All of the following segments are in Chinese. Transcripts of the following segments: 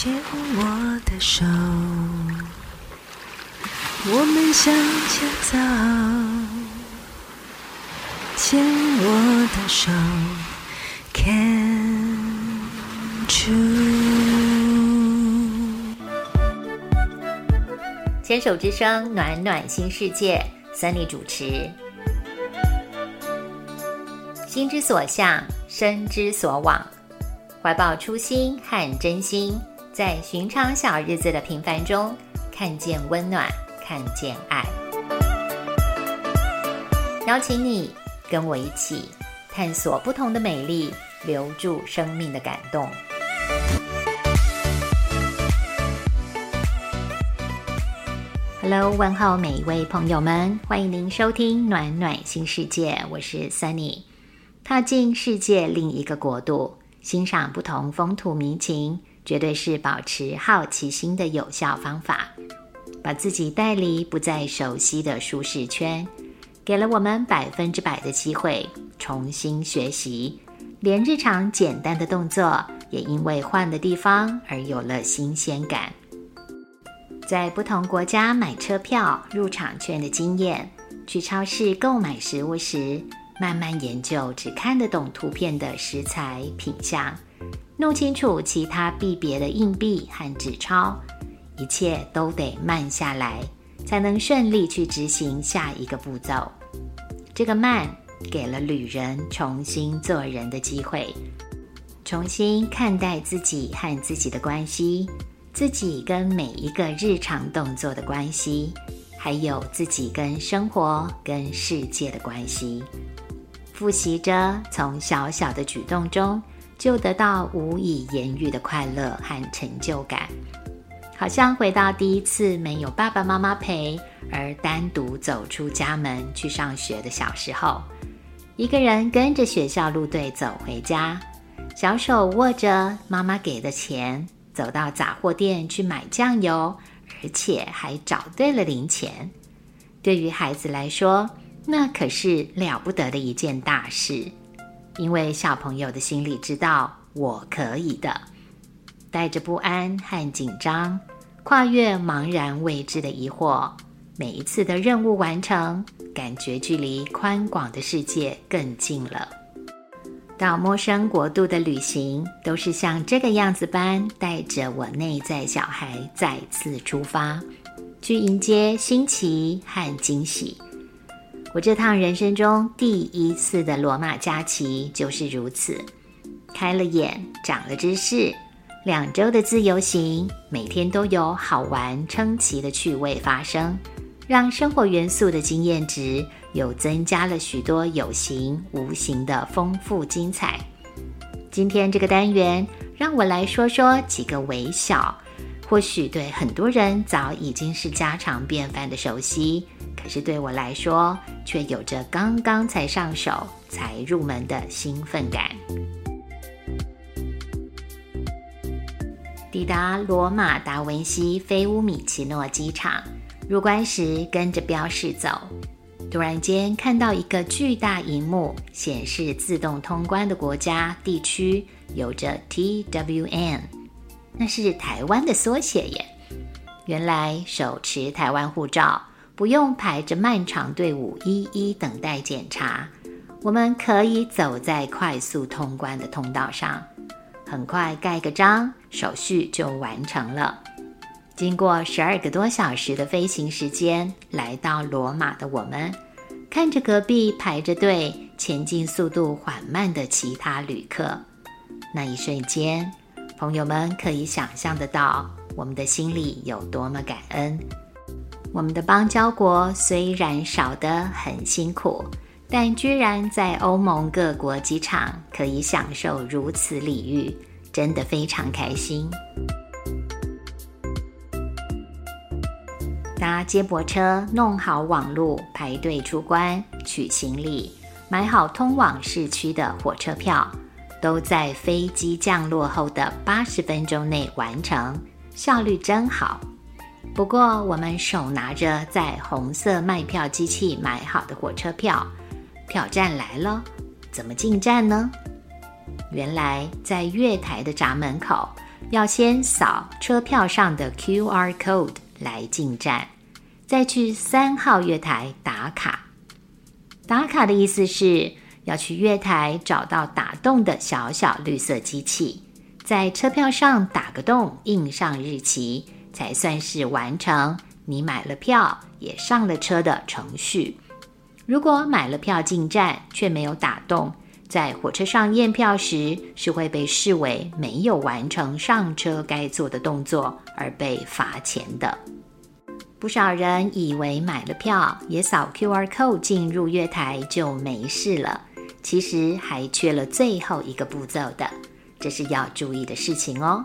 牵我的手，我们向前走。牵我的手，Can true。牵手之声，暖暖新世界，Sunny 主持。心之所向，身之所往，怀抱初心和真心，在寻常小日子的平凡中，看见温暖，看见爱。邀请你跟我一起探索不同的美丽，留住生命的感动。Hello，问候每一位朋友们，欢迎您收听暖暖新世界，我是 Sunny。踏进世界另一个国度，欣赏不同风土民情，绝对是保持好奇心的有效方法。把自己带离不再熟悉的舒适圈，给了我们百分之百的机会重新学习。连日常简单的动作，也因为换的地方而有了新鲜感。在不同国家买车票、入场券的经验，去超市购买食物时。慢慢研究只看得懂图片的食材品相，弄清楚其他币别的硬币和纸钞，一切都得慢下来，才能顺利去执行下一个步骤。这个慢，给了旅人重新做人的机会，重新看待自己和自己的关系，自己跟每一个日常动作的关系，还有自己跟生活、跟世界的关系。复习着，从小小的举动中就得到无以言喻的快乐和成就感，好像回到第一次没有爸爸妈妈陪而单独走出家门去上学的小时候，一个人跟着学校路队走回家，小手握着妈妈给的钱，走到杂货店去买酱油，而且还找对了零钱。对于孩子来说，那可是了不得的一件大事，因为小朋友的心里知道我可以的，带着不安和紧张，跨越茫然未知的疑惑，每一次的任务完成，感觉距离宽广的世界更近了。到陌生国度的旅行，都是像这个样子般，带着我内在小孩再次出发，去迎接新奇和惊喜。我这趟人生中第一次的罗马假期就是如此，开了眼，长了知识。两周的自由行，每天都有好玩称奇的趣味发生，让生活元素的经验值又增加了许多有形无形的丰富精彩。今天这个单元，让我来说说几个微小，或许对很多人早已经是家常便饭的熟悉。可是对我来说，却有着刚刚才上手、才入门的兴奋感。抵达罗马达文西菲乌米奇诺机场，入关时跟着标示走，突然间看到一个巨大荧幕显示自动通关的国家地区有着 TWN，那是台湾的缩写耶。原来手持台湾护照。不用排着漫长队伍一一等待检查，我们可以走在快速通关的通道上，很快盖个章，手续就完成了。经过十二个多小时的飞行时间，来到罗马的我们，看着隔壁排着队、前进速度缓慢的其他旅客，那一瞬间，朋友们可以想象得到我们的心里有多么感恩。我们的邦交国虽然少得很辛苦，但居然在欧盟各国机场可以享受如此礼遇，真的非常开心。搭接驳车，弄好网路，排队出关，取行李，买好通往市区的火车票，都在飞机降落后的八十分钟内完成，效率真好。不过，我们手拿着在红色卖票机器买好的火车票，票站来了，怎么进站呢？原来在月台的闸门口要先扫车票上的 QR code 来进站，再去三号月台打卡。打卡的意思是要去月台找到打洞的小小绿色机器，在车票上打个洞，印上日期，才算是完成你买了票也上了车的程序。如果买了票进站却没有打洞，在火车上验票时，是会被视为没有完成上车该做的动作而被罚钱的。不少人以为买了票也扫 QR code 进入月台就没事了，其实还缺了最后一个步骤的，这是要注意的事情哦。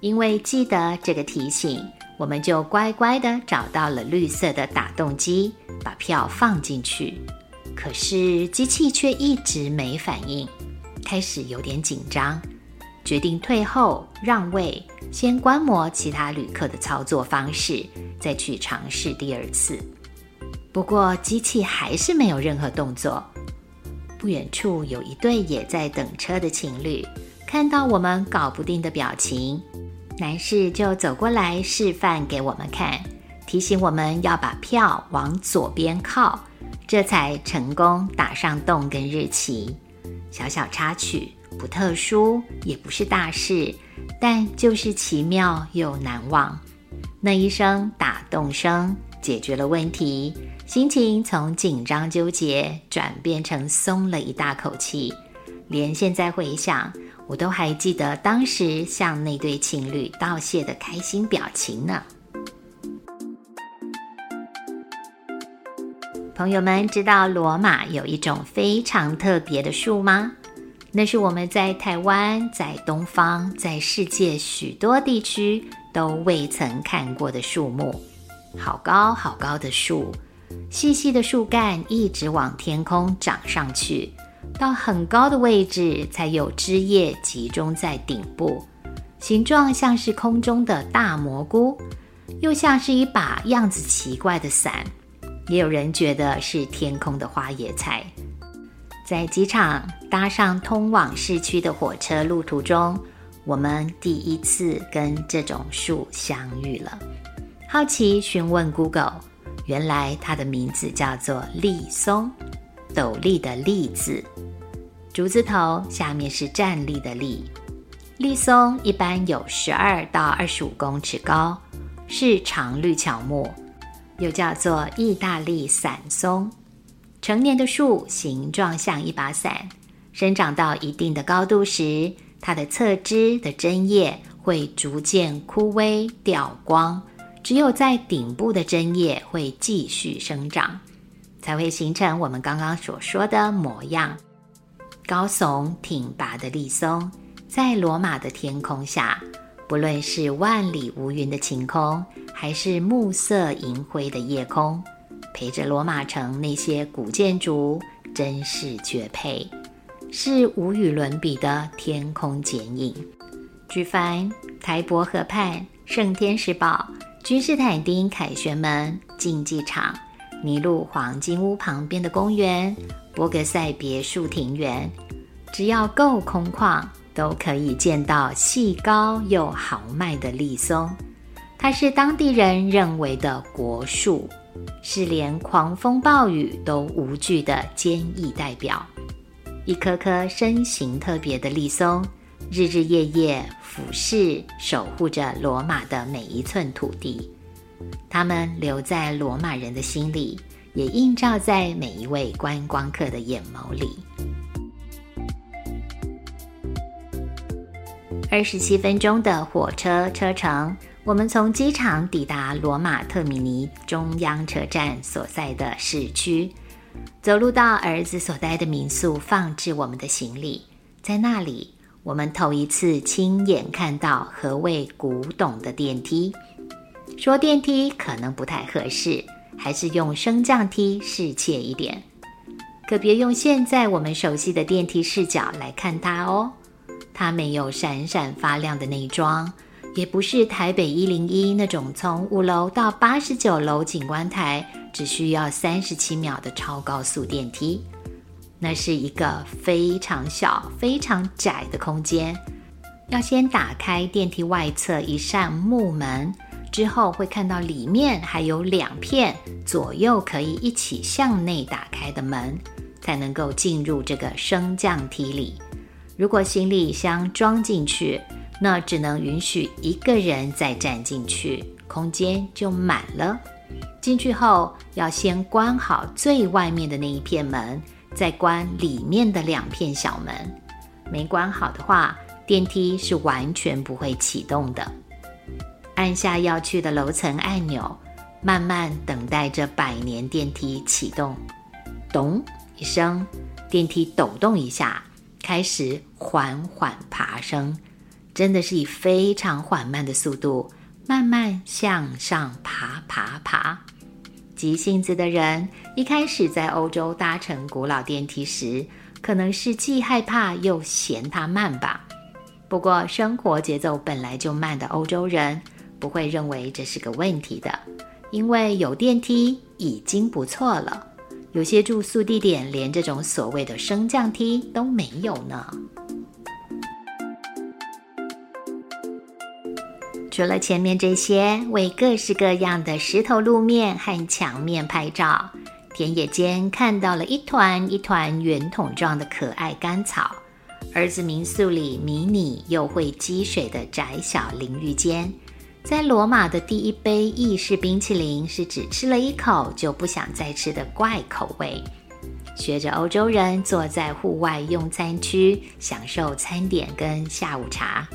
因为记得这个提醒，我们就乖乖的找到了绿色的打洞机，把票放进去。可是机器却一直没反应，开始有点紧张，决定退后让位，先观摩其他旅客的操作方式，再去尝试第二次。不过机器还是没有任何动作。不远处有一对也在等车的情侣，看到我们搞不定的表情，男士就走过来示范给我们看，提醒我们要把票往左边靠。这才成功打上洞跟日期。小小插曲，不特殊，也不是大事，但就是奇妙又难忘。那一声打洞声解决了问题，心情从紧张纠结转变成松了一大口气。连现在回想，我都还记得当时向那对情侣道谢的开心表情呢。朋友们知道罗马有一种非常特别的树吗？那是我们在台湾、在东方、在世界许多地区都未曾看过的树木。好高好高的树，细细的树干一直往天空长上去，到很高的位置才有枝叶集中在顶部，形状像是空中的大蘑菇，又像是一把样子奇怪的伞。也有人觉得是天空的花野菜。在机场搭上通往市区的火车路途中，我们第一次跟这种树相遇了。好奇询问 Google，原来它的名字叫做立松，斗笠的笠字，竹字头下面是站立的立。立松一般有十二到二十五公尺高，是常绿乔木。又叫做意大利伞松，成年的树形状像一把伞，生长到一定的高度时，它的侧枝的针叶会逐渐枯萎掉光，只有在顶部的针叶会继续生长，才会形成我们刚刚所说的模样。高耸挺拔的立松，在罗马的天空下。不论是万里无云的晴空，还是暮色银灰的夜空，陪着罗马城那些古建筑，真是绝配，是无与伦比的天空剪影。举凡台伯河畔、圣天使堡、君士坦丁凯旋门、竞技场、尼禄黄金屋旁边的公园、博格塞别墅庭园，只要够空旷。都可以见到细高又豪迈的立松，它是当地人认为的国树，是连狂风暴雨都无惧的坚毅代表。一棵棵身形特别的立松，日日夜夜俯视守护着罗马的每一寸土地，它们留在罗马人的心里，也映照在每一位观光客的眼眸里。二十七分钟的火车车程，我们从机场抵达罗马特米尼中央车站所在的市区，走路到儿子所待的民宿，放置我们的行李。在那里，我们头一次亲眼看到何谓古董的电梯。说电梯可能不太合适，还是用升降梯适切一点。可别用现在我们熟悉的电梯视角来看它哦。它没有闪闪发亮的内装，也不是台北一零一那种从五楼到八十九楼景观台只需要三十七秒的超高速电梯。那是一个非常小、非常窄的空间，要先打开电梯外侧一扇木门，之后会看到里面还有两片左右可以一起向内打开的门，才能够进入这个升降梯里。如果行李箱装进去，那只能允许一个人再站进去，空间就满了。进去后要先关好最外面的那一片门，再关里面的两片小门。没关好的话，电梯是完全不会启动的。按下要去的楼层按钮，慢慢等待着百年电梯启动。咚一声，电梯抖动一下，开始缓缓爬升。真的是以非常缓慢的速度，慢慢向上爬爬爬。急性子的人一开始在欧洲搭乘古老电梯时，可能是既害怕又嫌它慢吧。不过生活节奏本来就慢的欧洲人不会认为这是个问题的，因为有电梯已经不错了。有些住宿地点连这种所谓的升降梯都没有呢。除了前面这些为各式各样的石头路面和墙面拍照，田野间看到了一团一团圆筒状的可爱干草。儿子民宿里迷你又会积水的窄小淋浴间，在罗马的第一杯意式冰淇淋是只吃了一口就不想再吃的怪口味。学着欧洲人坐在户外用餐区，享受餐点跟下午茶。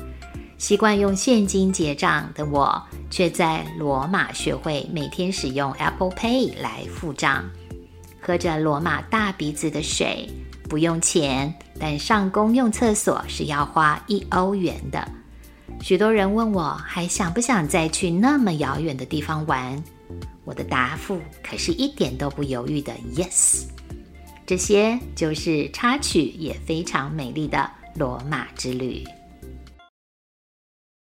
习惯用现金结账的我，却在罗马学会每天使用 Apple Pay 来付账。喝着罗马大鼻子的水，不用钱，但上公用厕所是要花一欧元的。许多人问我还想不想再去那么遥远的地方玩，我的答复可是一点都不犹豫的 Yes。这些就是插曲，也非常美丽的罗马之旅。